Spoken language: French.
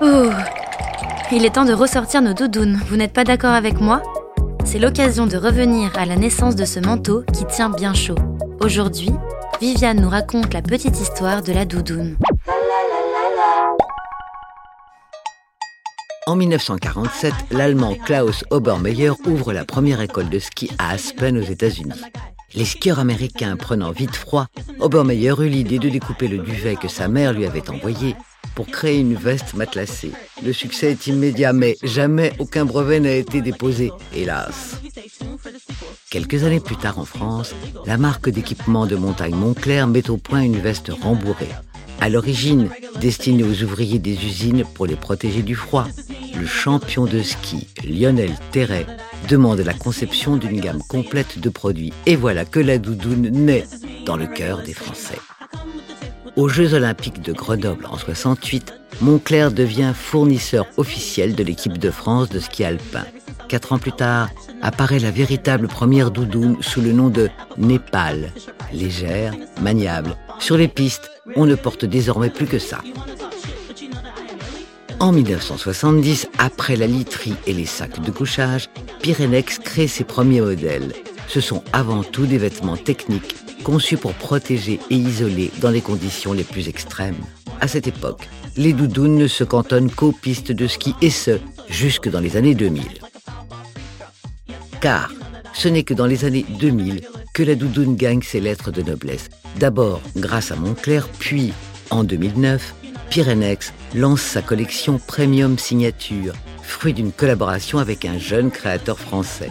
Oh. Il est temps de ressortir nos doudounes, vous n'êtes pas d'accord avec moi? C'est l'occasion de revenir à la naissance de ce manteau qui tient bien chaud. Aujourd'hui, Viviane nous raconte la petite histoire de la doudoune. En 1947, l'Allemand Klaus Obermeyer ouvre la première école de ski à Aspen aux États-Unis. Les skieurs américains prenant vite froid, Obermeyer eut l'idée de découper le duvet que sa mère lui avait envoyé pour créer une veste matelassée. Le succès est immédiat, mais jamais aucun brevet n'a été déposé, hélas. Quelques années plus tard en France, la marque d'équipement de montagne Montclair met au point une veste rembourrée. À l'origine, destinée aux ouvriers des usines pour les protéger du froid, le champion de ski Lionel Terret demande la conception d'une gamme complète de produits. Et voilà que la doudoune naît dans le cœur des Français. Aux Jeux olympiques de Grenoble en 68, Montclair devient fournisseur officiel de l'équipe de France de ski alpin. Quatre ans plus tard, apparaît la véritable première doudoune sous le nom de Népal. Légère, maniable. Sur les pistes, on ne porte désormais plus que ça. En 1970, après la literie et les sacs de couchage, Pyrenex crée ses premiers modèles. Ce sont avant tout des vêtements techniques conçus pour protéger et isoler dans les conditions les plus extrêmes. À cette époque, les doudounes ne se cantonnent qu'aux pistes de ski et ce, jusque dans les années 2000. Car ce n'est que dans les années 2000 que la doudoune gagne ses lettres de noblesse. D'abord grâce à Montclair, puis en 2009, Pyrenex lance sa collection Premium Signature, fruit d'une collaboration avec un jeune créateur français.